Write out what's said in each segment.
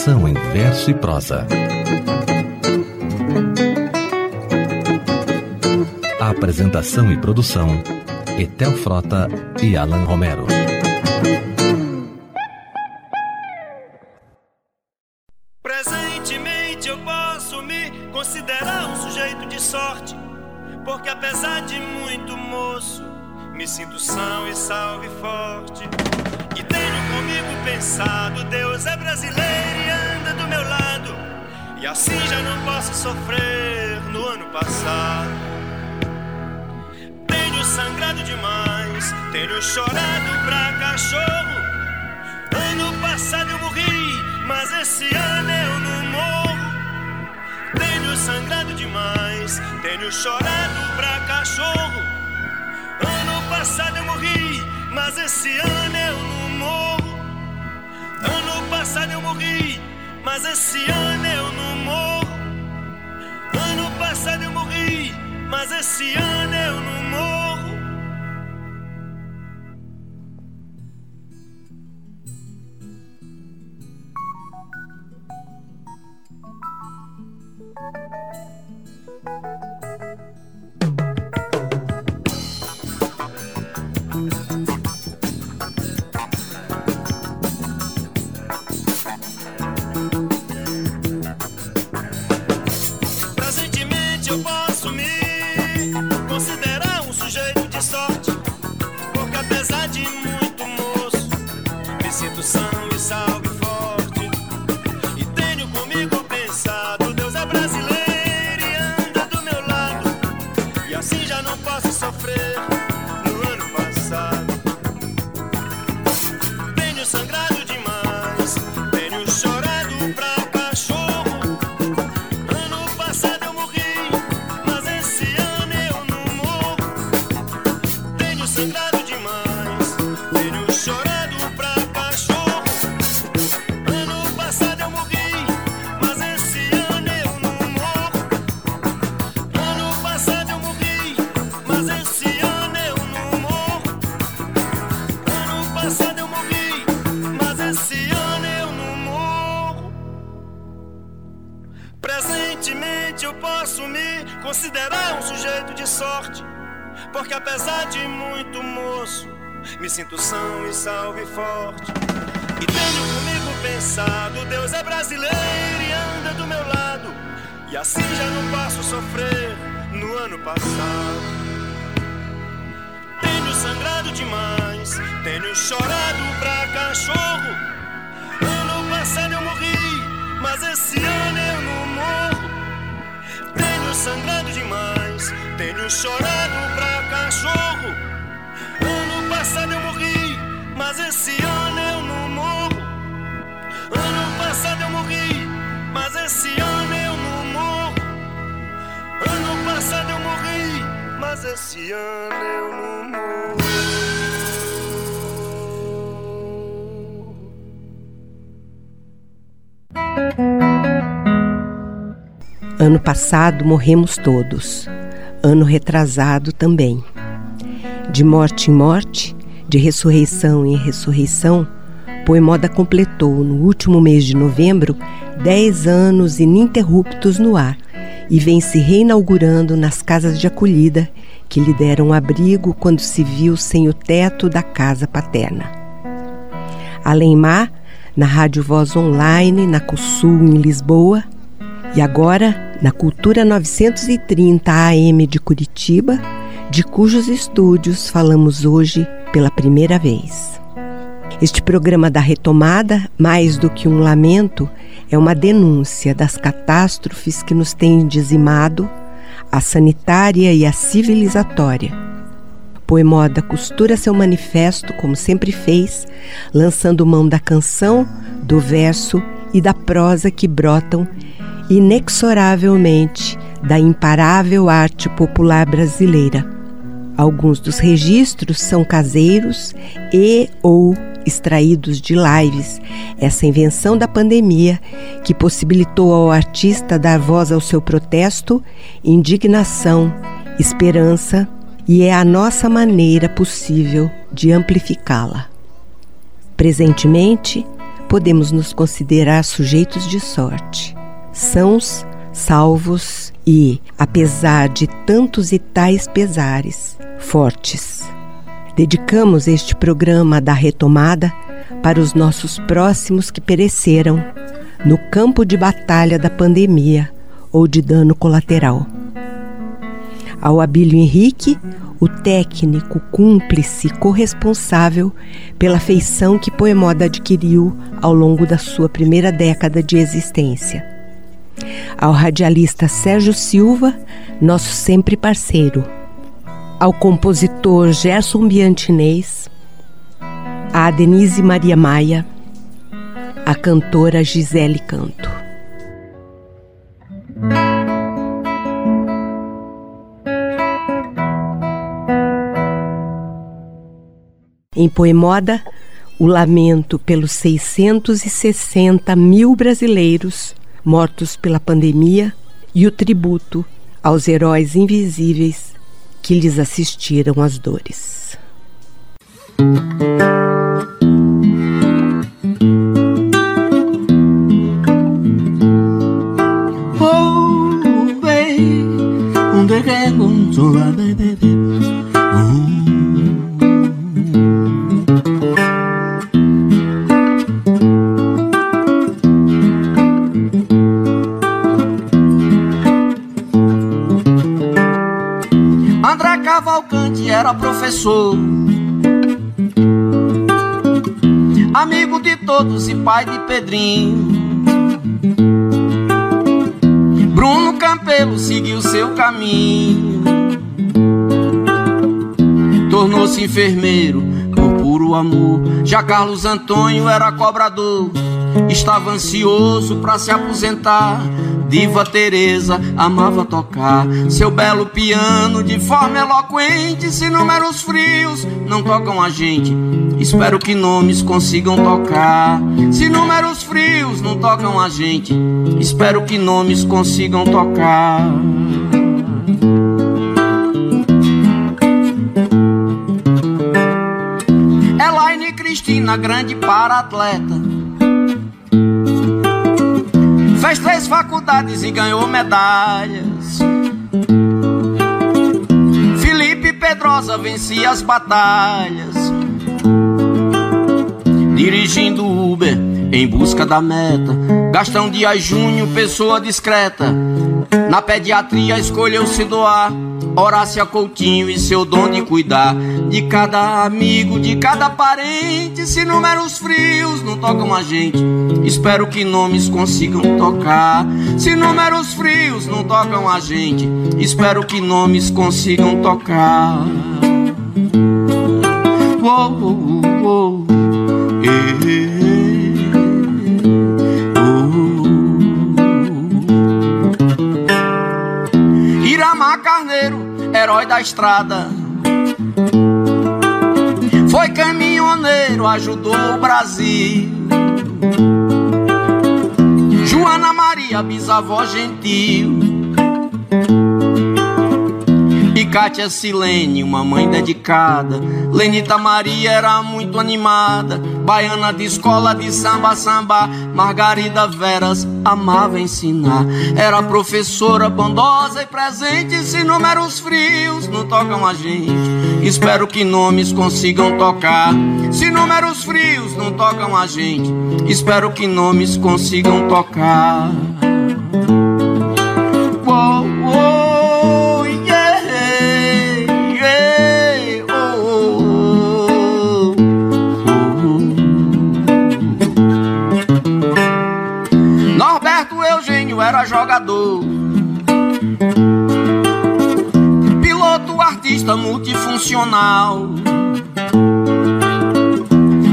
Educação em verso e prosa. Apresentação e produção: Etel Frota e Alan Romero. Passado morremos todos, ano retrasado também. De morte em morte, de ressurreição em ressurreição, Poemoda completou, no último mês de novembro, dez anos ininterruptos no ar e vem se reinaugurando nas casas de acolhida que lhe deram abrigo quando se viu sem o teto da casa paterna. Além Mar, na Rádio Voz Online, na CUSUL em Lisboa, e agora na Cultura 930 AM de Curitiba, de cujos estúdios falamos hoje pela primeira vez. Este programa da retomada, mais do que um lamento, é uma denúncia das catástrofes que nos têm dizimado, a sanitária e a civilizatória. Poemoda costura seu manifesto, como sempre fez, lançando mão da canção, do verso e da prosa que brotam inexoravelmente da imparável arte popular brasileira. Alguns dos registros são caseiros e ou extraídos de lives, essa invenção da pandemia que possibilitou ao artista dar voz ao seu protesto, indignação, esperança e é a nossa maneira possível de amplificá-la. Presentemente, podemos nos considerar sujeitos de sorte, sãos, salvos e, apesar de tantos e tais pesares, fortes. Dedicamos este programa da retomada para os nossos próximos que pereceram no campo de batalha da pandemia ou de dano colateral. Ao Abílio Henrique, o técnico cúmplice corresponsável pela feição que Poemoda adquiriu ao longo da sua primeira década de existência. Ao radialista Sérgio Silva, nosso sempre parceiro. Ao compositor Gerson Biantinês, a Denise Maria Maia, a cantora Gisele Canto. Em Poemoda, o lamento pelos 660 mil brasileiros mortos pela pandemia e o tributo aos heróis invisíveis que lhes assistiram às dores. Oh, baby, Cavalcante era professor, amigo de todos e pai de Pedrinho. Bruno Campelo seguiu seu caminho, tornou-se enfermeiro por puro amor. Já Carlos Antônio era cobrador, estava ansioso para se aposentar. Diva Teresa amava tocar seu belo piano de forma eloquente. Se números frios não tocam a gente, espero que nomes consigam tocar. Se números frios não tocam a gente, espero que nomes consigam tocar. Elaine Cristina, grande para-atleta. Fez três faculdades e ganhou medalhas. Felipe Pedrosa vencia as batalhas. Dirigindo Uber em busca da meta. Gastão Dias Júnior, pessoa discreta. Na pediatria escolheu se doar. Horácia Coutinho e seu dom de cuidar de cada amigo, de cada parente. Se números frios não tocam a gente, espero que nomes consigam tocar. Se números frios não tocam a gente, espero que nomes consigam tocar. Uou, uou, uou. Carneiro, herói da estrada. Foi caminhoneiro, ajudou o Brasil. Joana Maria, bisavó gentil. Cátia Silene, uma mãe dedicada. Lenita Maria era muito animada. Baiana de escola de samba, samba. Margarida Veras amava ensinar. Era professora bondosa e presente. Se números frios não tocam a gente, espero que nomes consigam tocar. Se números frios não tocam a gente, espero que nomes consigam tocar. Era jogador, piloto, artista multifuncional.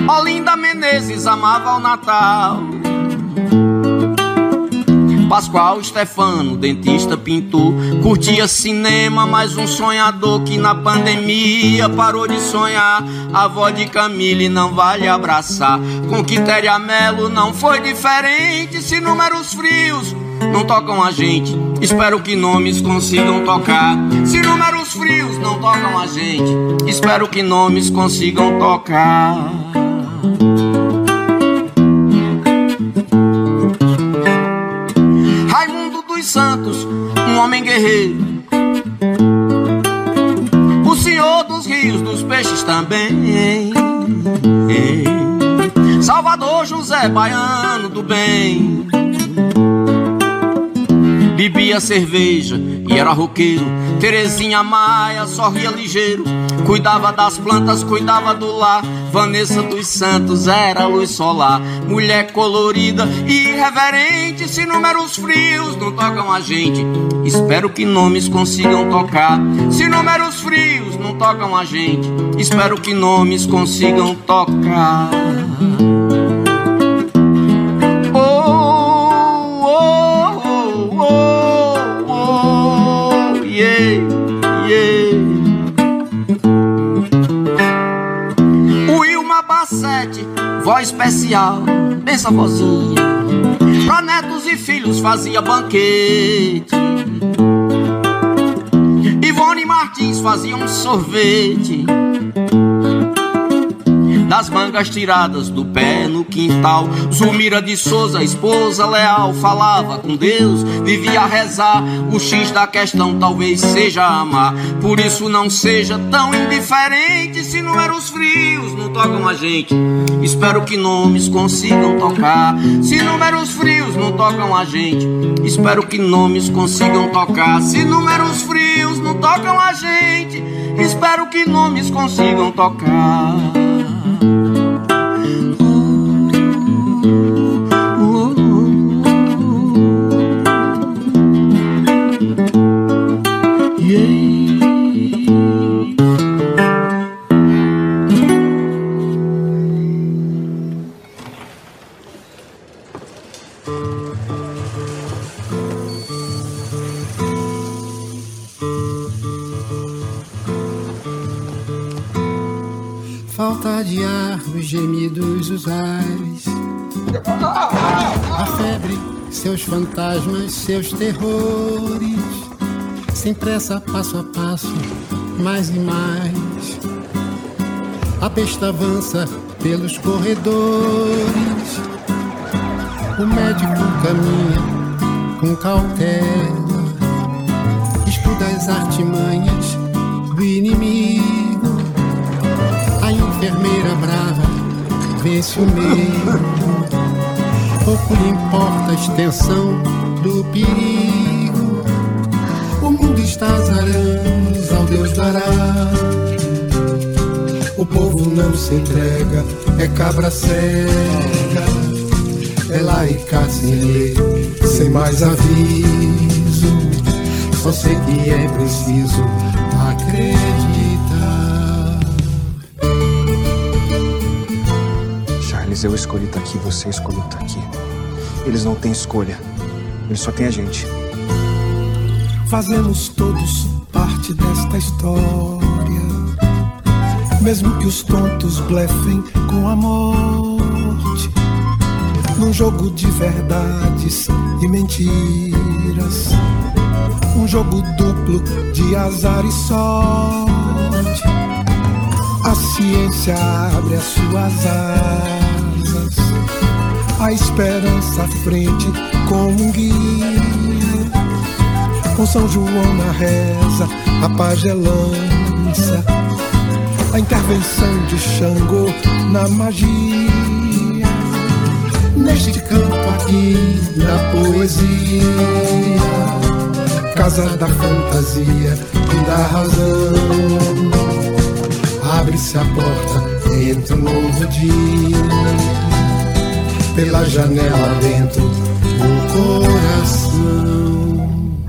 Olinda Menezes amava o Natal. Pascoal Stefano, dentista, pintor, curtia cinema, mais um sonhador que na pandemia parou de sonhar. A avó de Camille não vale abraçar. Com Quitéria Melo não foi diferente. Se números frios não tocam a gente. Espero que nomes consigam tocar. Se números frios não tocam a gente, espero que nomes consigam tocar. Raimundo dos Santos, um homem guerreiro. O senhor dos rios, dos peixes também. Salvador José Baiano do Bem. Bebia cerveja e era roqueiro. Terezinha Maia sorria ligeiro. Cuidava das plantas, cuidava do lar. Vanessa dos Santos era luz solar. Mulher colorida e irreverente. Se números frios não tocam a gente, espero que nomes consigam tocar. Se números frios não tocam a gente, espero que nomes consigam tocar. Especial, benção vozinha. Pra netos e filhos fazia banquete. Ivone Martins fazia um sorvete das mangas tiradas do pé no quintal. Zulmira de Souza, esposa leal, falava com Deus, vivia a rezar. O X da questão talvez seja amar. Por isso não seja tão indiferente se números frios não tocam a gente. Espero que nomes consigam tocar. Se números frios não tocam a gente, espero que nomes consigam tocar. Se números frios não tocam a gente, espero que nomes consigam tocar. Fantasmas, seus terrores. Sem pressa, passo a passo, mais e mais. A pesta avança pelos corredores. O médico caminha com cautela. Estuda as artimanhas do inimigo. A enfermeira brava vence o meio. Pouco lhe importa a extensão do perigo. O mundo está aranhas, ao Deus dará. O povo não se entrega, é cabra cega. É e sem lei, sem mais aviso. Só sei que é preciso acreditar. Mas eu escolhi estar tá aqui, você escolheu estar tá aqui. Eles não têm escolha. Eles só têm a gente. Fazemos todos parte desta história. Mesmo que os tontos blefem com a morte. Num jogo de verdades e mentiras. Um jogo duplo de azar e sorte. A ciência abre as suas asas a esperança à frente como um guia. Com São João na reza, a pagelança, a intervenção de Xangô na magia. Neste campo aqui da poesia, casa da fantasia e da razão. Abre-se a porta, entra um novo dia pela janela dentro do coração.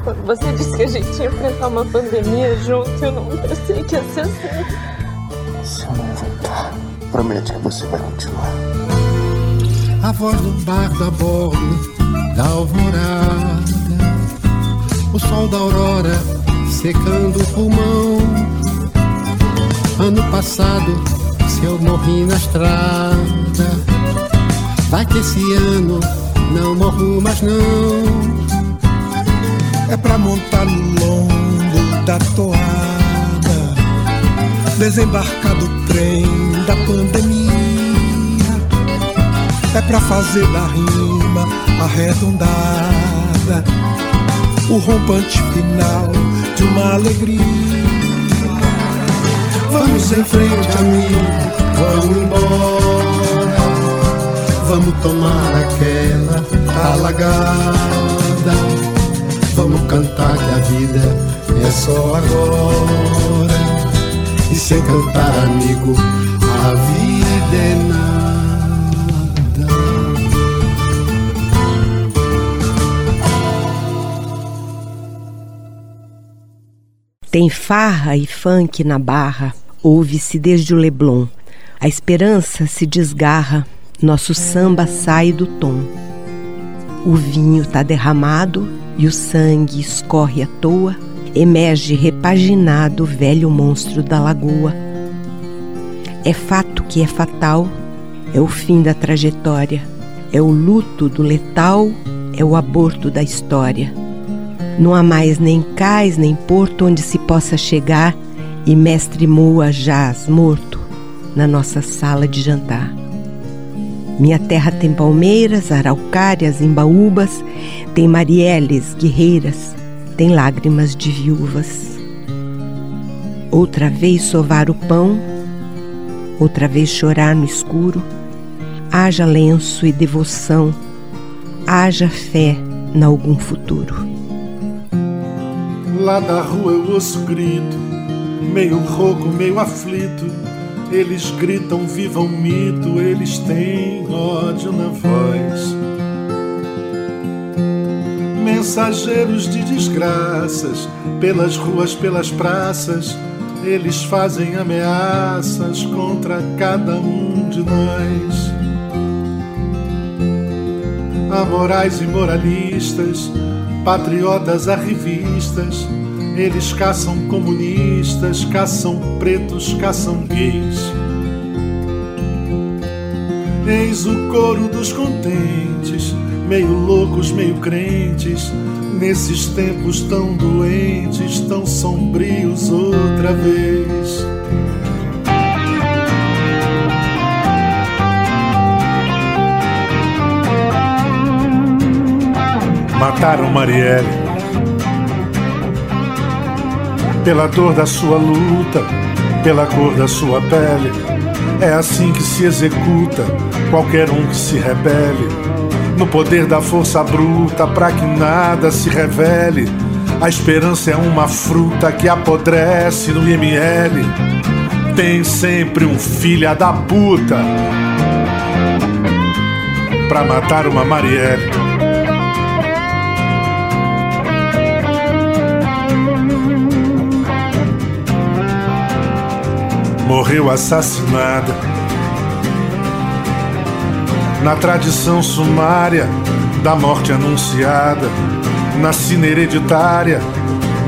Quando você disse que a gente ia enfrentar uma pandemia junto, eu não pensei que ia ser assim. Se eu não voltar, promete que você vai continuar. A voz do barco a bordo da alvorada, o sol da aurora secando o pulmão. Ano passado, se eu morri na estrada Vai que esse ano não morro mais não. É pra montar no lombo da toada, desembarcar do trem da pandemia. É pra fazer da rima arredondada o rompante final de uma alegria. Vamos em frente, amigo, vamos embora. Vamos tomar aquela alagada. Vamos cantar que a vida é só agora. E sem cantar, amigo, a vida é nada. Tem farra e funk na barra, ouve-se desde o Leblon. A esperança se desgarra, nosso samba sai do tom. O vinho tá derramado e o sangue escorre à toa, emerge repaginado o velho monstro da lagoa. É fato que é fatal, é o fim da trajetória, é o luto do letal, é o aborto da história. Não há mais nem cais nem porto onde se possa chegar e mestre Moa jaz morto na nossa sala de jantar. Minha terra tem palmeiras, araucárias, embaúbas, tem marielles, guerreiras, tem lágrimas de viúvas. Outra vez sovar o pão, outra vez chorar no escuro, haja lenço e devoção, haja fé em algum futuro. Lá da rua eu ouço grito, meio rouco, meio aflito. Eles gritam, viva o mito, eles têm ódio na voz. Mensageiros de desgraças, pelas ruas, pelas praças, eles fazem ameaças contra cada um de nós. Amorais e moralistas, patriotas arrivistas, eles caçam comunistas, caçam pretos, caçam gays. Eis o coro dos contentes, meio loucos, meio crentes, nesses tempos tão doentes, tão sombrios outra vez. Mataram Marielle pela dor da sua luta, pela cor da sua pele. É assim que se executa qualquer um que se rebele. No poder da força bruta, para que nada se revele. A esperança é uma fruta que apodrece no IML. Tem sempre um filha da puta pra matar uma Marielle. Morreu assassinada. Na tradição sumária da morte anunciada, na sina hereditária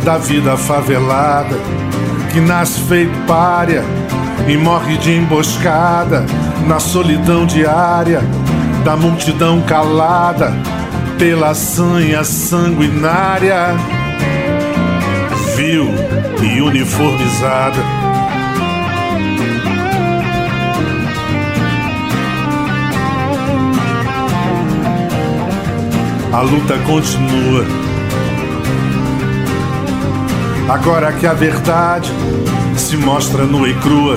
da vida favelada, que nasce feito párea e morre de emboscada, na solidão diária da multidão calada pela sanha sanguinária, vil e uniformizada a luta continua. Agora que a verdade se mostra nua e crua,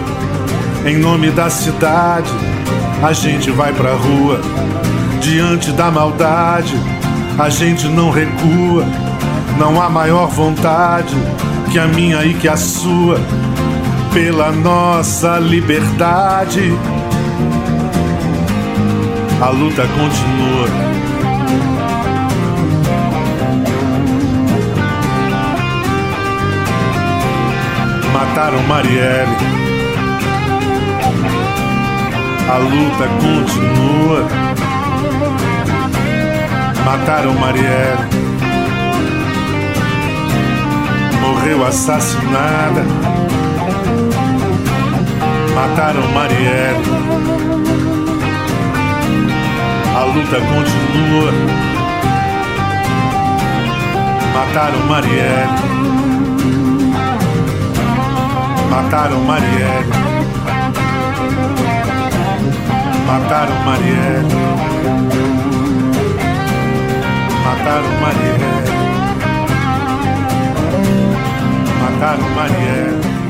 em nome da cidade, a gente vai pra rua. Diante da maldade, a gente não recua. Não há maior vontade que a minha e que a sua, pela nossa liberdade. A luta continua. Mataram Marielle. A luta continua. Mataram Marielle. Morreu assassinada. Mataram Marielle. A luta continua. Mataram Marielle. Mataram Marielle. Mataram Marielle. Mataram Marielle. Mataram Marielle.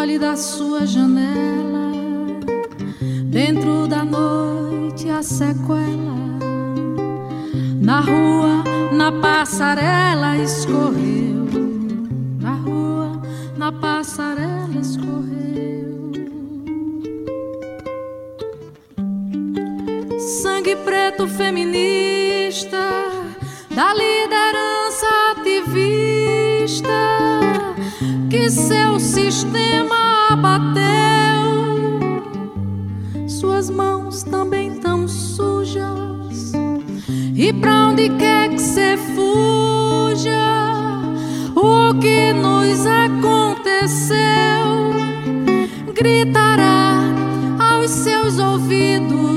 Olhe da sua janela, dentro da noite a sequela. Na rua, na passarela escorreu, na rua, na passarela escorreu. sangue preto feminista da liderança ativista que seu sistema abateu. Suas mãos também tão sujas e pra onde quer que você fuja, o que nos aconteceu gritará aos seus ouvidos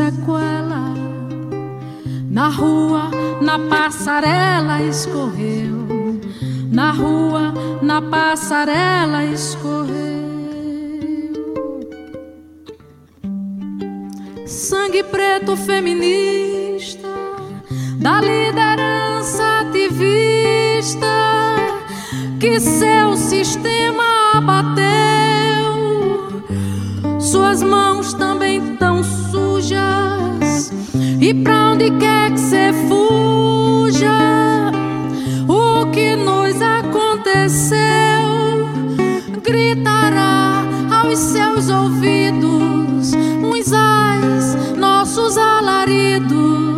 sequela. Na rua, na passarela escorreu. Na rua, na passarela escorreu. Sangue preto feminista da liderança ativista que seu sistema abateu. Suas mãos também e pra onde quer que você fuja, o que nos aconteceu? Gritará aos seus ouvidos uns ais, nossos alaridos,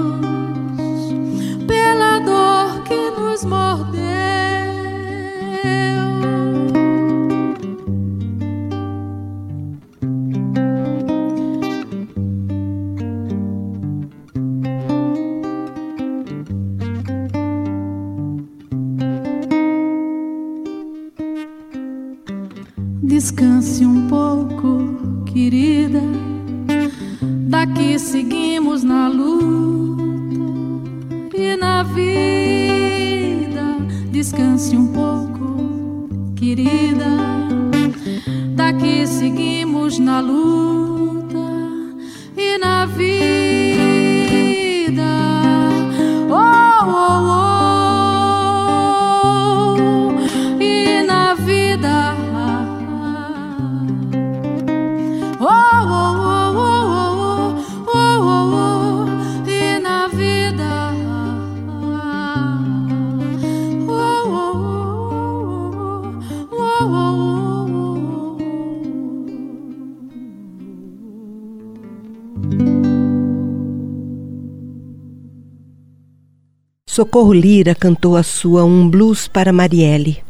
Socorro Lira cantou a sua Um Blues para Marielle.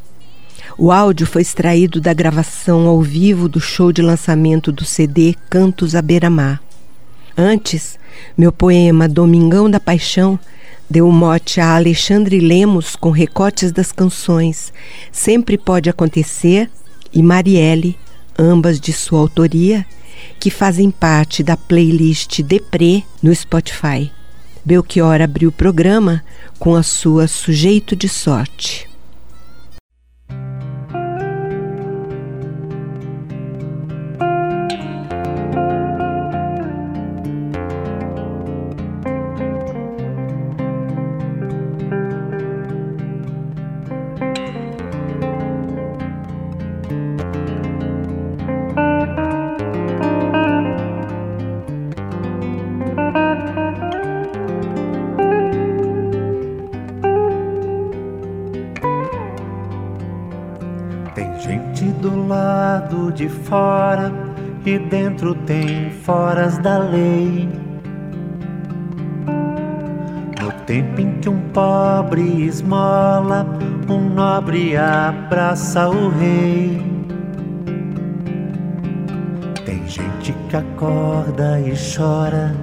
O áudio foi extraído da gravação ao vivo do show de lançamento do CD Cantos à Beira-Mar. Antes, meu poema Domingão da Paixão deu mote a Alexandre Lemos com recortes das canções Sempre Pode Acontecer e Marielle, ambas de sua autoria, que fazem parte da playlist Depré no Spotify. Belchior abriu o programa com a sua Sujeito de Sorte. Da lei. No tempo em que um pobre esmola, um nobre abraça o rei. Tem gente que acorda e chora,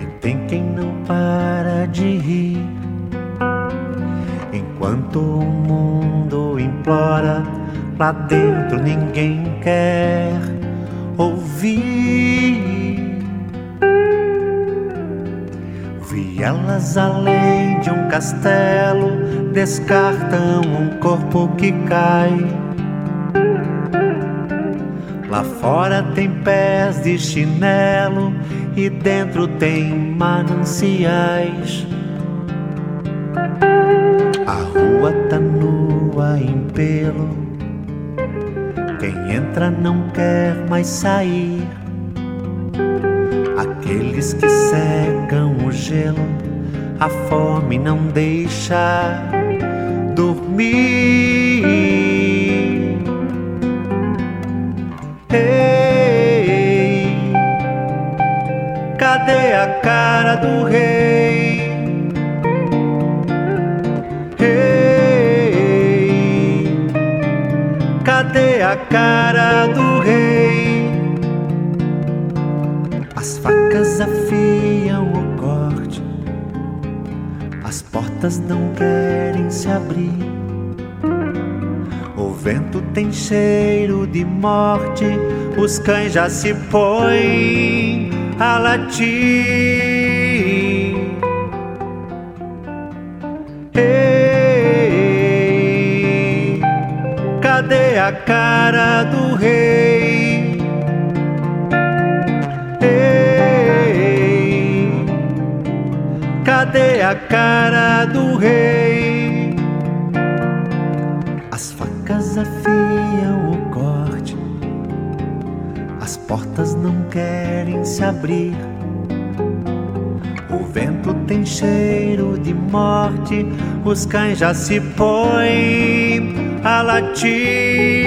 e tem quem não para de rir. Enquanto o mundo implora lá dentro ninguém quer ouvir. Vi elas além de um castelo, descartam um corpo que cai. Lá fora tem pés de chinelo e dentro tem mananciais. A rua tá nua em pelo quem entra não quer mais sair. Aqueles que secam o gelo, a fome não deixa dormir. Ei, cadê a cara do rei? Portas não querem se abrir. O vento tem cheiro de morte, os cães já se põem a latir. a cara do rei. Cadê a cara do rei? As facas afiam o corte, as portas não querem se abrir. O vento tem cheiro de morte, os cães já se põem a latir.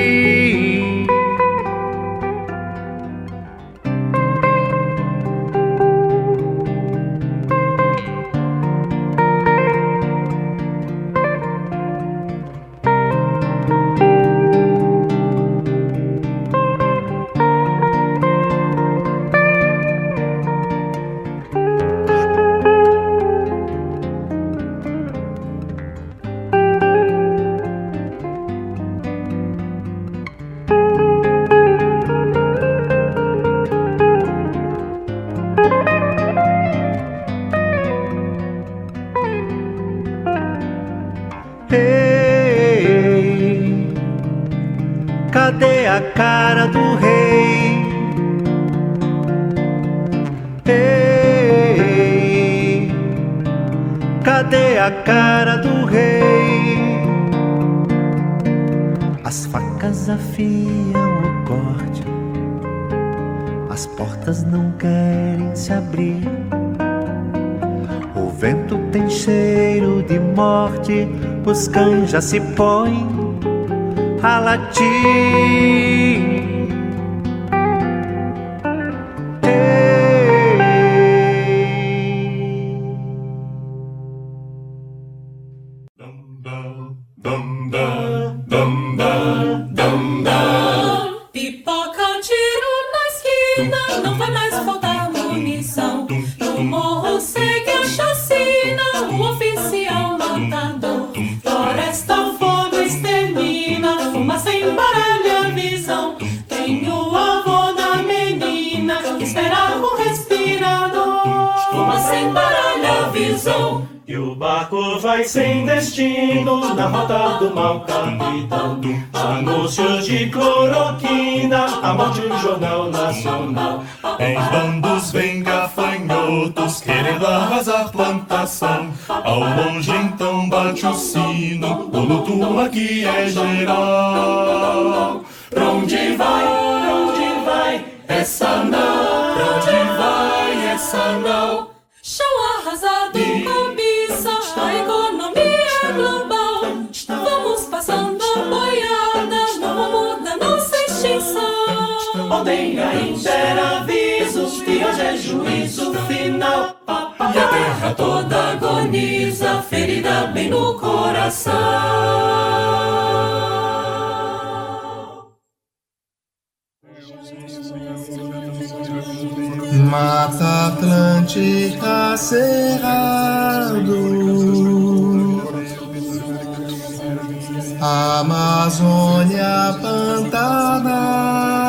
Os já se põem a latir. Mau capitão. Anúncios de cloroquina, a morte no jornal nacional. Em bandos vem gafanhotos querendo arrasar plantação. Ao longe então bate o sino, o luto aqui é geral. Pra onde vai, pra onde vai, essa não. E a terra toda agoniza, ferida bem no coração. Mata Atlântica Cerrado Amazônia Pantanal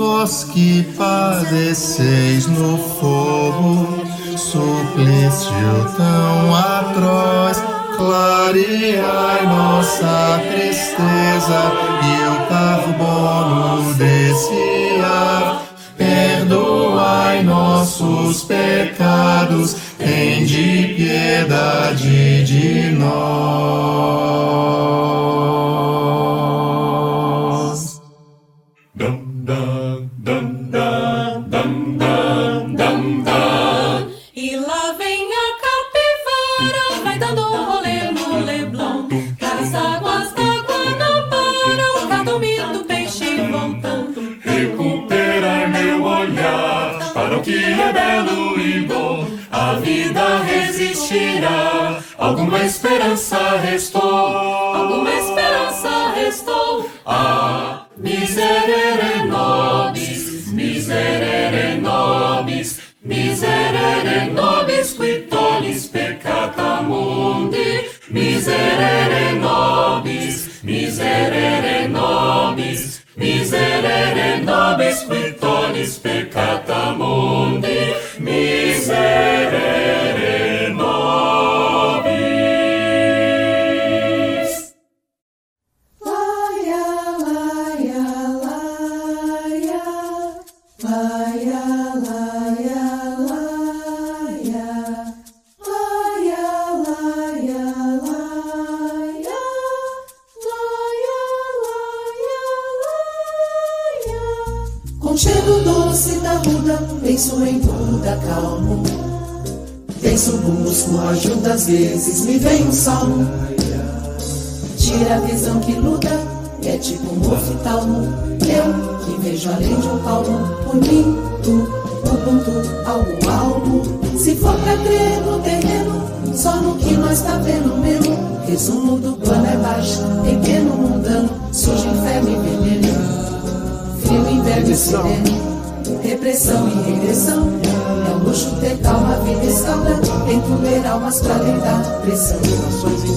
Vós que padeceis no fogo Suplício tão atroz Clareai nossa tristeza e o carbono desse ar. Perdoai nossos pecados, tende piedade de nós. É belo e bom. A vida resistirá, alguma esperança restou. Alguma esperança restou. Ah, miserere nobis, miserere nobis, miserere nobis, qui tollis peccata mundi. Miserere nobis, miserere say. Busco ajuda, às vezes me vem um salmo. Tira a visão que luta, é tipo um oftalmo. Eu que vejo além de um palmo, por mim, tu, Ubuntu, algo, algo. Se for pra crer no terreno, só no que nós tá vendo mesmo. Resumo do plano é baixo, pequeno mundano, surge inferno e veneno. Frio, inverno e sereno. Repressão e regressão. É um luxo ter calma, vida escalda. Tento ler almas pra lidar pressão.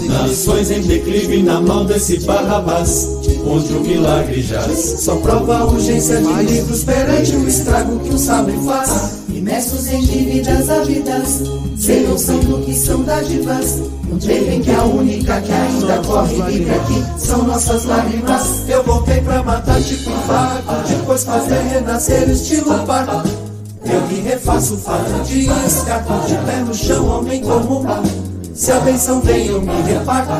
Nações em declive na mão desse Barrabás, onde o milagre jaz. Só prova a urgência de livros perante o estrago que o sabre faz. Imersos em dívidas ávidas, sem noção do que são dádivas. Não temem que a única que ainda corre livre aqui são nossas lágrimas. Eu voltei pra matar tipo infarto, depois fazer renascer estilo parto. Eu me refaço fato de escapo, de pé no chão, homem comum. Se a benção vem, eu me reparto.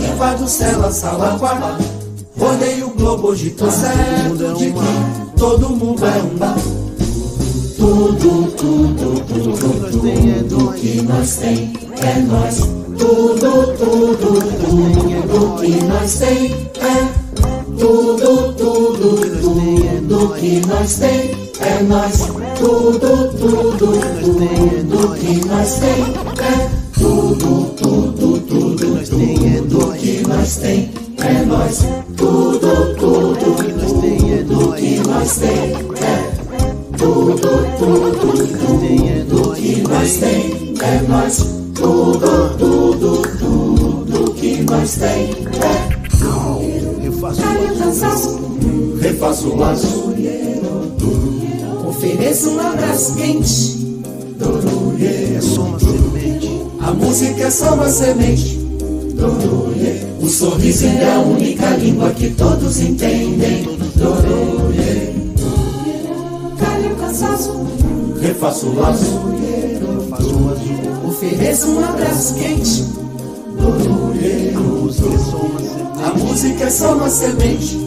Invado cela, sala, quarto. Rodei o globo, hoje tô certo de que todo mundo é um. Tudo, tudo, tudo, tudo que nós tem é nós. Tudo, tudo, tudo que nós tem é tudo, tudo, tudo que nós tem é nós. Tudo, tudo, tudo que nós tem. É. Tudo, tudo, tudo, tudo que nós tem. É nós. Tudo, tudo, tudo que nós tem. É. Tudo, tudo, tudo que nós tem. É nós. Tudo, tudo, tudo que nós tem. É. Cai o cansaço, refaço o laço. Um abraço quente. É só uma semente. A música é só uma semente. O sorriso é a única língua que todos entendem. Cai o cansaço, refaço o laço. Ofereço um abraço quente. A música é só uma semente.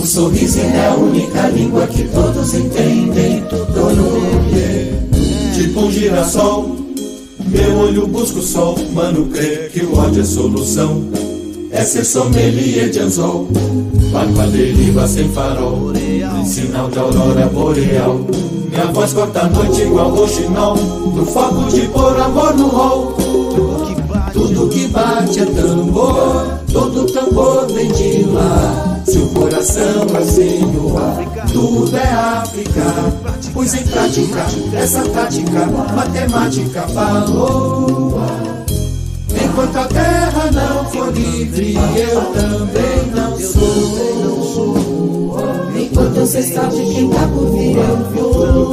O sorriso é a única língua que todos entendem. Tipo um girassol, meu olho busca o sol. Mano, crê que o ódio é solução. É ser sommelier de anzol. Barco deriva sem farol. Sinal de aurora boreal. Minha voz corta a noite igual roxinol. No foco de pôr amor no rol. Tudo que bate é tambor, todo tambor vem de lá. Seu coração é Senhor, tudo é África. Pus em prática essa tática, matemática falou. Enquanto a terra não for livre, eu também não sou. Enquanto ancestral de quem tá por vir, eu vou.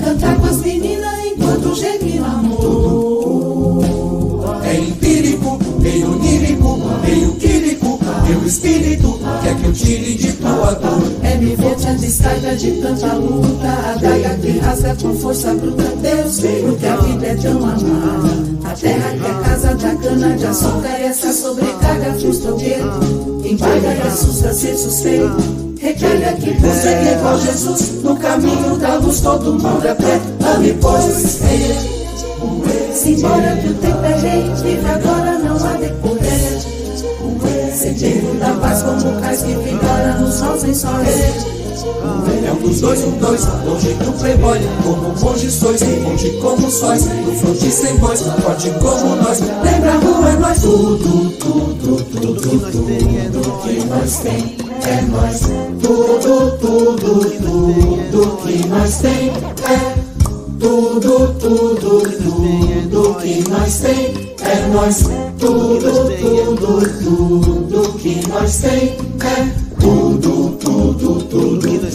Cantar com as meninas enquanto geme no amor. Espírito quer que eu tire de tua dor. É me ver te descarga de tanta luta. A daga que rasga com força bruta. Deus, porque a vida é tão amada. A terra que é casa da cana de açúcar. Essa sobrecarga frustra o medo. Embarga e assusta ser suspeito. Recarga que você é igual Jesus. No caminho da luz todo mundo é pé. Ame, pois, é. Simbora que o tempo é rei, vive agora, decorrer. Sentido da paz como cais que vigora no sol sem sóis. É um dos dois, um dois, longe do playboy Como monge sois, monge como sóis No fronte sem voz, forte como nós Lembra a rua, é nós Tudo, tudo, tudo, tudo, tudo que nós tem é nós Tudo, tudo, tudo que nós tem é tudo, tudo, tudo que nós tem é nós. Tudo, tudo, tudo que nós tem é tudo, tudo, tudo,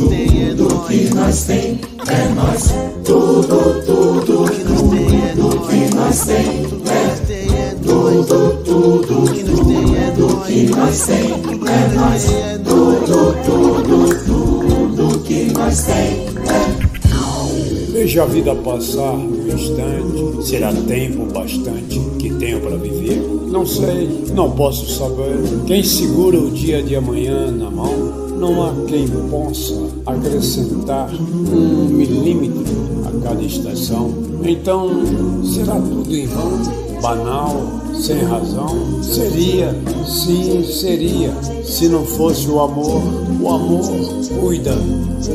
tudo que nós tem é nós. Tudo, tudo, tudo que nós tem é tudo, tudo, tudo que nós tem é nós. Tudo, tudo, tudo que nós tem é Veja a vida passar no instante. Será tempo bastante que tenho para viver? Não sei, não posso saber. Quem segura o dia de amanhã na mão, não há quem possa acrescentar um milímetro a cada estação. Então, será tudo em vão? Banal, sem razão? Seria, sim, seria, se não fosse o amor. O amor cuida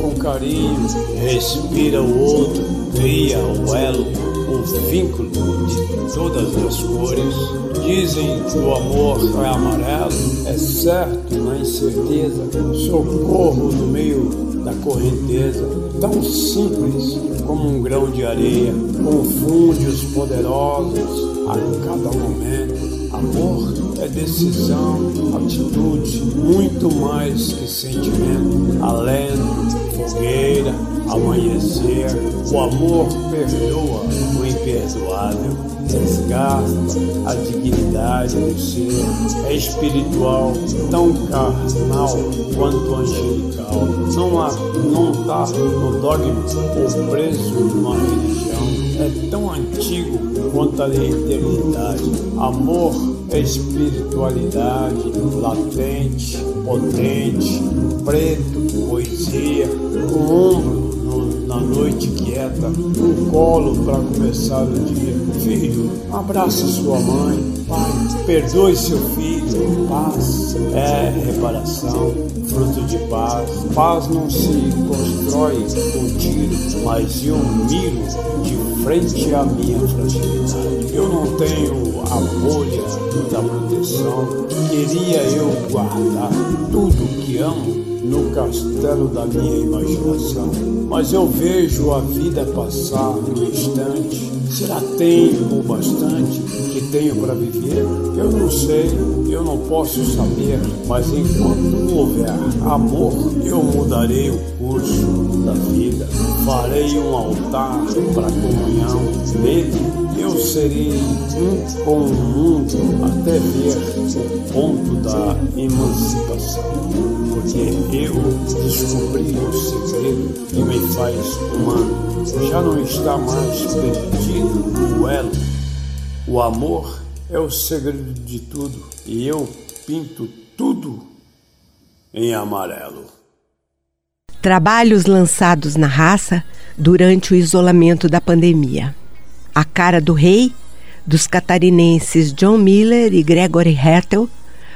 com carinho, respira o outro, cria o elo, o vínculo de todas as cores. Dizem que o amor é amarelo, é certo na incerteza, socorro no meio da correnteza, tão simples como um grão de areia, confunde os poderosos a cada momento. Amor é decisão, atitude, muito mais que sentimento, alento, fogueira, amanhecer. O amor perdoa o imperdoável, resgata a dignidade do ser. É espiritual, tão carnal quanto angelical. Não há, não está no dogma ou preso numa religião. É tão antigo quanto a eternidade. Amor é espiritualidade latente, potente, preto, poesia, um ombro na noite quieta, um colo para começar o dia. Filho, abraça sua mãe, pai, perdoe seu filho, paz é reparação, fruto de paz. Paz não se constrói com tiro, mas eu miro de frente à minha fragilidade. Eu não tenho a bolha da proteção, queria eu guardar tudo que amo no castelo da minha imaginação. Mas eu vejo a vida passar no instante. Será tempo bastante que tenho para viver? Eu não sei, eu não posso saber, mas enquanto houver amor, eu mudarei o curso da vida. Farei um altar para comunhão. Nele eu serei um com o mundo até ver o ponto da emancipação. Porque eu descobri o segredo que me faz humano. Já não está mais perdido o elo. O amor é o segredo de tudo e eu pinto tudo em amarelo. Trabalhos lançados na raça durante o isolamento da pandemia. A Cara do Rei, dos catarinenses John Miller e Gregory Hertel,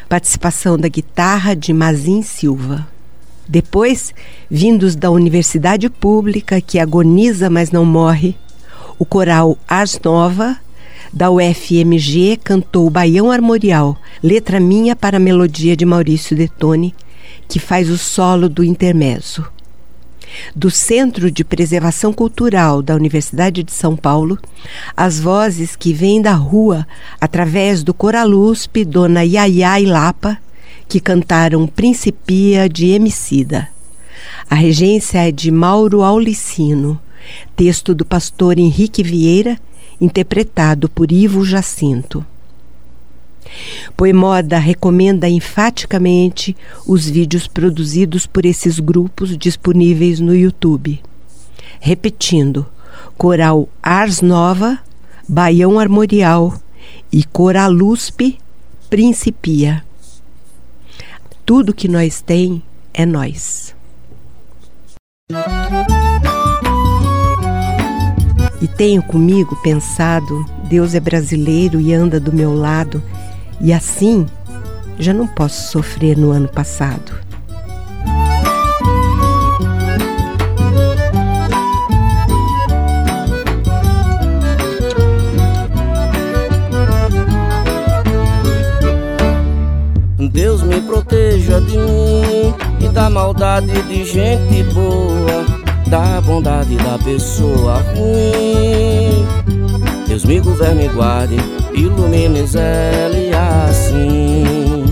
participação da guitarra de Mazin Silva. Depois, vindos da Universidade Pública, que agoniza mas não morre, o coral Ars Nova, da UFMG, cantou Baião Armorial, letra minha para a melodia de Maurício Detone, que faz o solo do intermezzo do Centro de Preservação Cultural da Universidade de São Paulo, as vozes que vêm da rua através do Coraluspe, Dona Yaya e Lapa, que cantaram Principia de Emicida. A regência é de Mauro Aulicino, texto do pastor Henrique Vieira, interpretado por Ivo Jacinto. Poemoda recomenda enfaticamente os vídeos produzidos por esses grupos disponíveis no YouTube. Repetindo: Coral Ars Nova, Baião Armorial e Coraluspe Principia. Tudo que nós tem é nós. E tenho comigo pensado: Deus é brasileiro e anda do meu lado e assim, já não posso sofrer no ano passado. Deus me proteja de mim e da maldade de gente boa, da bondade da pessoa ruim. Deus me governe e guarde ilumine Zé assim.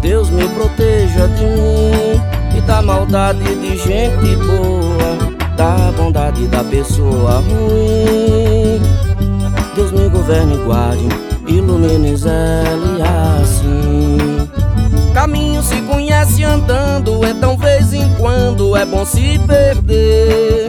Deus me proteja de mim e da maldade de gente boa, da bondade da pessoa ruim. Deus me governe e guarde, ilumine Zé assim. Caminho se conhece andando, então vez em quando é bom se perder.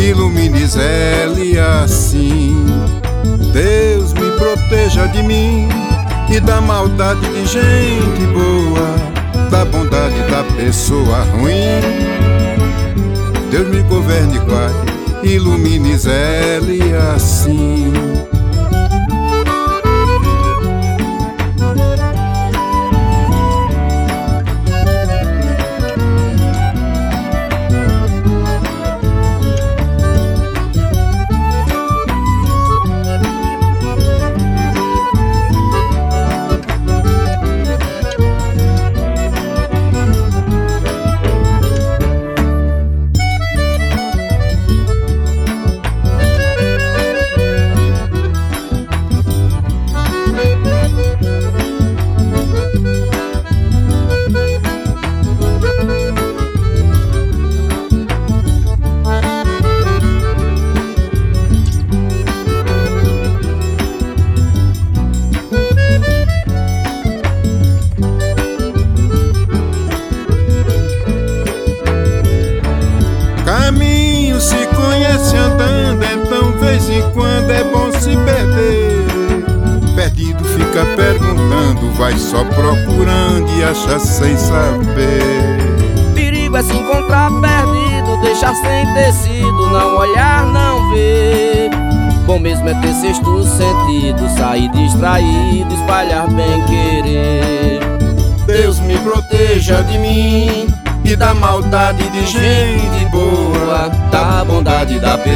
ilumine Zélia assim. Deus me proteja de mim e da maldade de gente boa, da bondade da pessoa ruim. Deus me governe guarde, ilumine Zélia assim.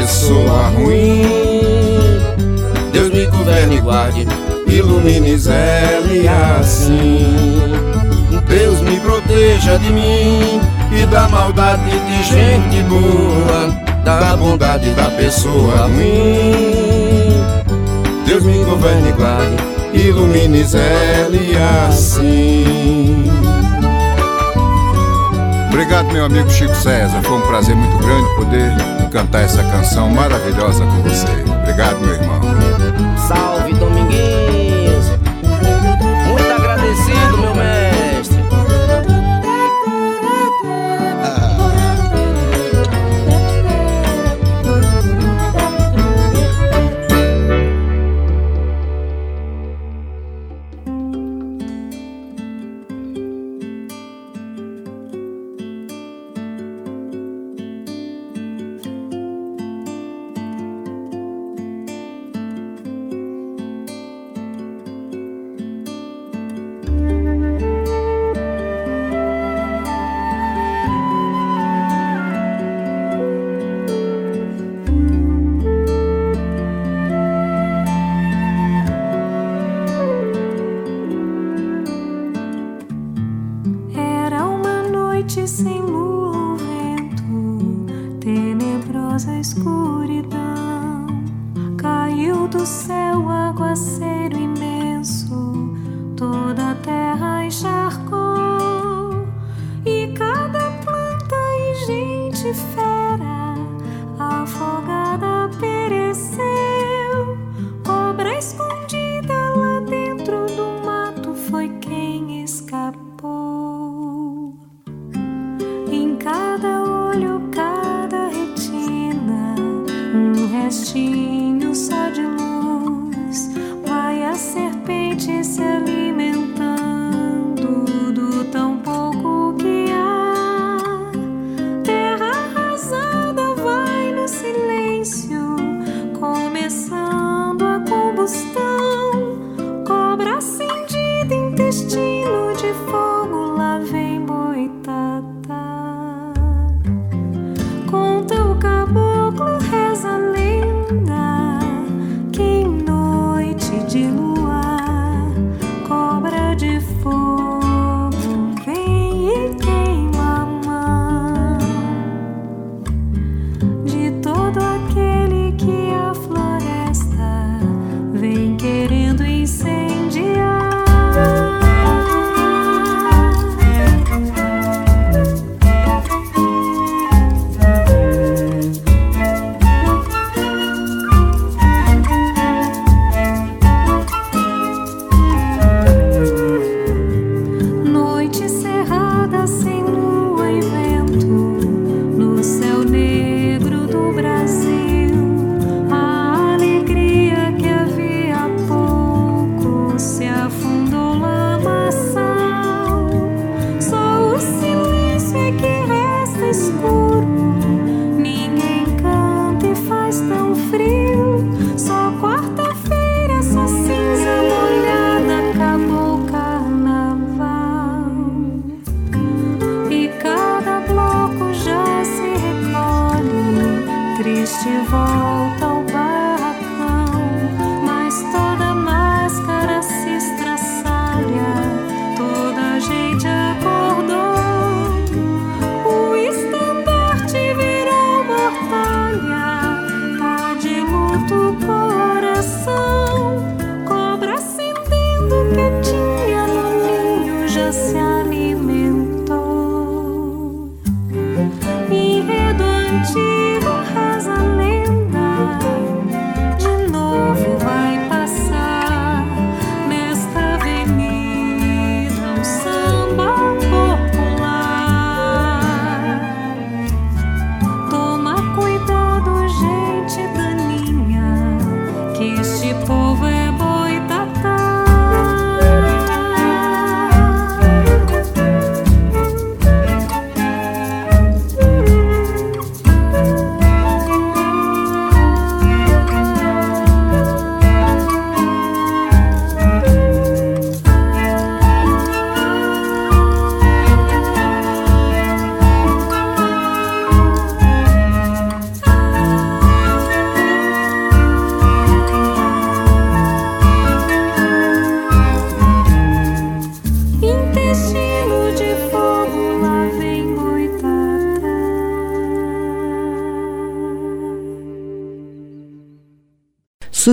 pessoa ruim. Deus me governe e guarde, Ilumine ele assim. Deus me proteja de mim e da maldade de gente boa, da bondade da pessoa ruim. Deus me governe e guarde, Ilumine ele assim. Obrigado, meu amigo Chico César. Foi um prazer muito grande poder cantar essa canção maravilhosa com você. Obrigado, meu irmão. Salve, Domingueira.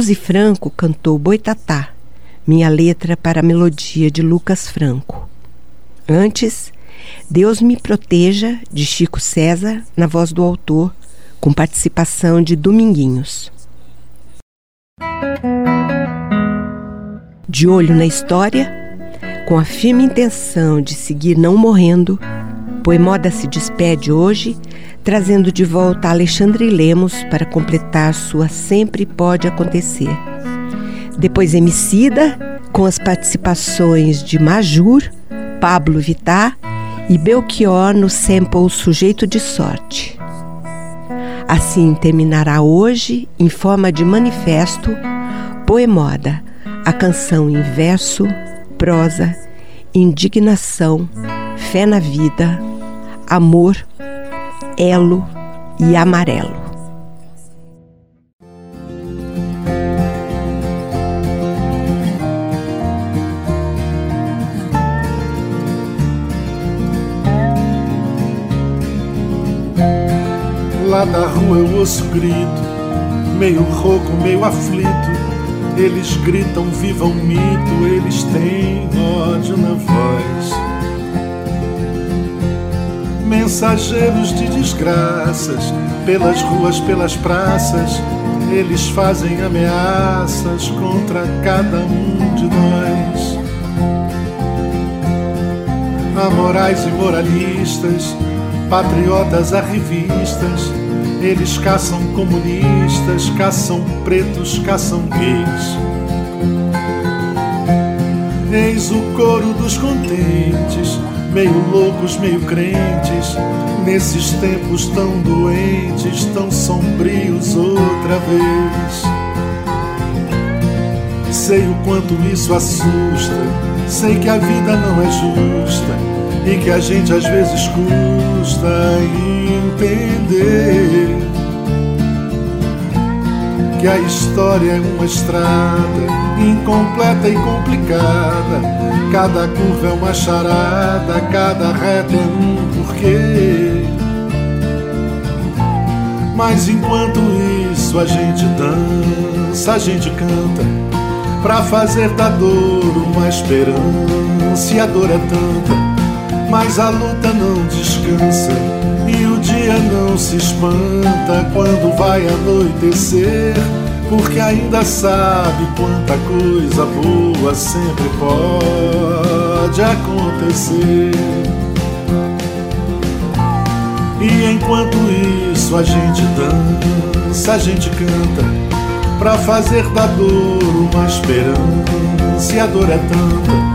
Suzy Franco cantou Boitatá, minha letra para a melodia de Lucas Franco. Antes, Deus me proteja, de Chico César, na voz do autor, com participação de Dominguinhos. De olho na história, com a firme intenção de seguir não morrendo, Poemoda se despede hoje, trazendo de volta Alexandre Lemos para completar sua Sempre Pode Acontecer. Depois Emicida, com as participações de Majur, Pablo Vittar e Belchior no sample Sujeito de Sorte. Assim terminará hoje, em forma de manifesto, Poemoda, a canção em verso, prosa, indignação, fé na vida, amor, elo e amarelo. Lá da rua eu ouço grito, meio rouco, meio aflito. Eles gritam, viva o mito, eles têm ódio na voz. Mensageiros de desgraças, pelas ruas, pelas praças, eles fazem ameaças contra cada um de nós. Amorais e moralistas, patriotas arrivistas, eles caçam comunistas, caçam pretos, caçam gays. Eis o coro dos contentes, meio loucos, meio crentes, nesses tempos tão doentes, tão sombrios outra vez. Sei o quanto isso assusta, sei que a vida não é justa e que a gente às vezes custa entender que a história é uma estrada incompleta e complicada. Cada curva é uma charada, cada reta é um porquê. Mas enquanto isso a gente dança, a gente canta, pra fazer da dor uma esperança. E a dor é tanta mas a luta não descansa e o dia não se espanta quando vai anoitecer, porque ainda sabe quanta coisa boa sempre pode acontecer. E enquanto isso a gente dança, a gente canta, pra fazer da dor uma esperança, e a dor é tanta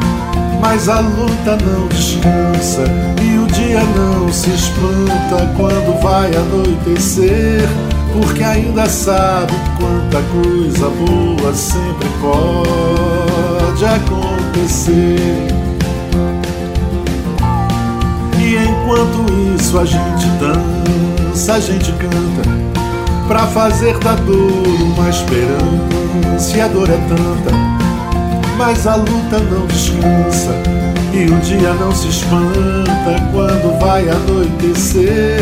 mas a luta não descansa e o dia não se espanta quando vai anoitecer, porque ainda sabe quanta coisa boa sempre pode acontecer. E enquanto isso a gente dança, a gente canta, pra fazer da dor uma esperança, e a dor é tanta mas a luta não descansa e o dia não se espanta quando vai anoitecer,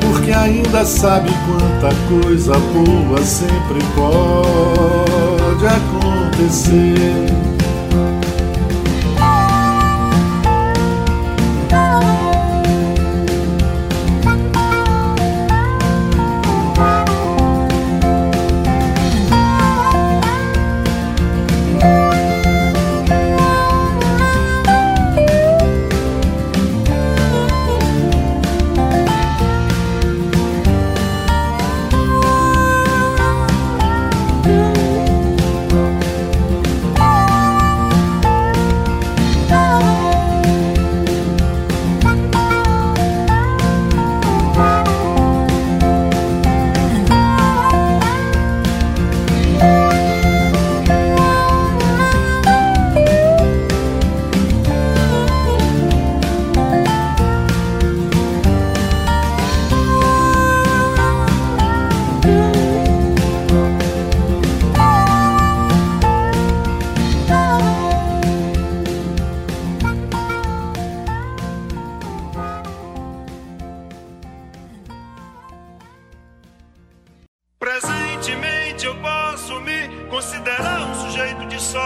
porque ainda sabe quanta coisa boa sempre pode acontecer.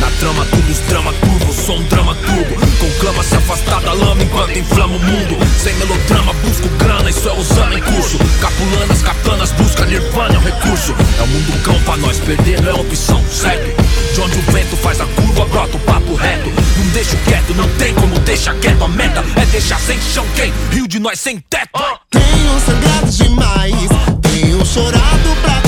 Na trama, tudo os drama turbo, sou um drama turbo. Conclama se afastar da lama enquanto inflama o mundo. Sem melodrama, busco grana, isso é usando em curso. Capulanas, katanas, busca nirvana, é um recurso. É o mundo cão pra nós, perder não é opção, certo? De onde o vento faz a curva, brota o papo reto. Não deixo quieto, não tem como deixar quieto. A meta é deixar sem chão quem? Rio de nós sem teto. Tenho sangrado demais, tenho chorado pra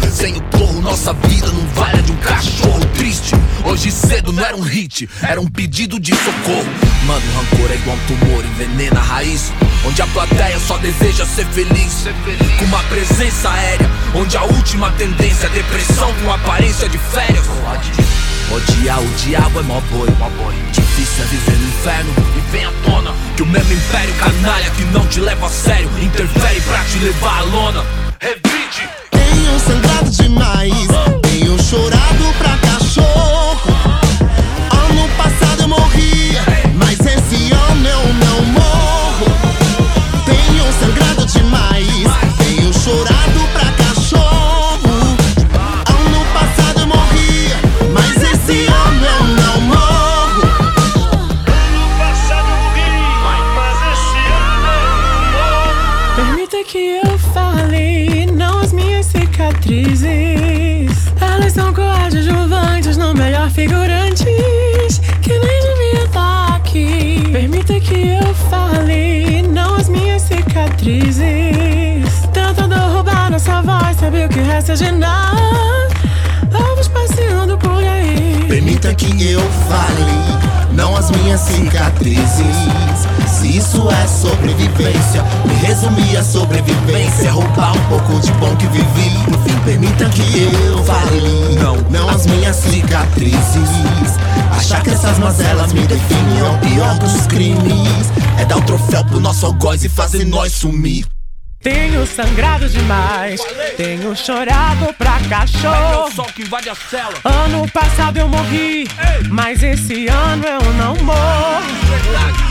Sem o porro, nossa vida não vale a de um cachorro triste. Hoje cedo não era um hit, era um pedido de socorro. Mano, o rancor é igual um tumor, envenena a raiz. Onde a plateia só deseja ser feliz. Com uma presença aérea, onde a última tendência é depressão com aparência de férias. Odiar o diabo é mó boi. Difícil é viver no inferno e vem à tona que o mesmo império canalha que não te leva a sério interfere pra te levar à lona. Tenho sangrado demais, cicatrizes. Tentando roubar nossa voz, sabe o que resta de nada? Vamos passeando por aí. Permita que eu fale, não as minhas cicatrizes. Se isso é sobrevivência, me resumir a sobrevivência. Roubar um pouco de bom que vivi. Enfim, permita que eu fale, minhas cicatrizes. Achar que essas mazelas me definem é o pior dos crimes. É dar o troféu pro nosso algoz e fazer nós sumir. Tenho sangrado demais, tenho chorado pra cachorro. sol que invade a cela. Ano passado eu morri, mas esse ano eu não morro.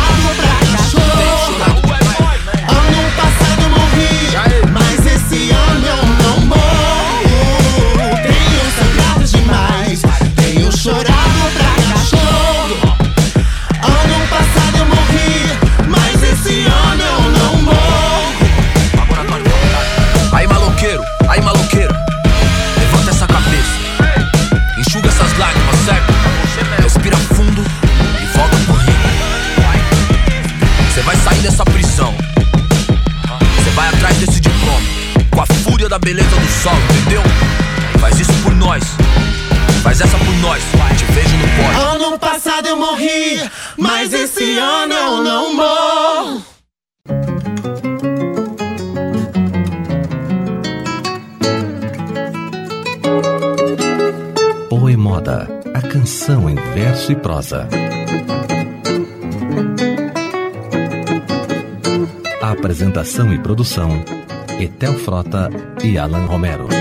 beleza do sol, entendeu? Faz isso por nós. Faz essa por nós, te vejo no pódio. Ano passado eu morri, mas esse ano eu não morro. Poemoda, a canção em verso e prosa. A apresentação e produção: Etel Frota e Alan Romero.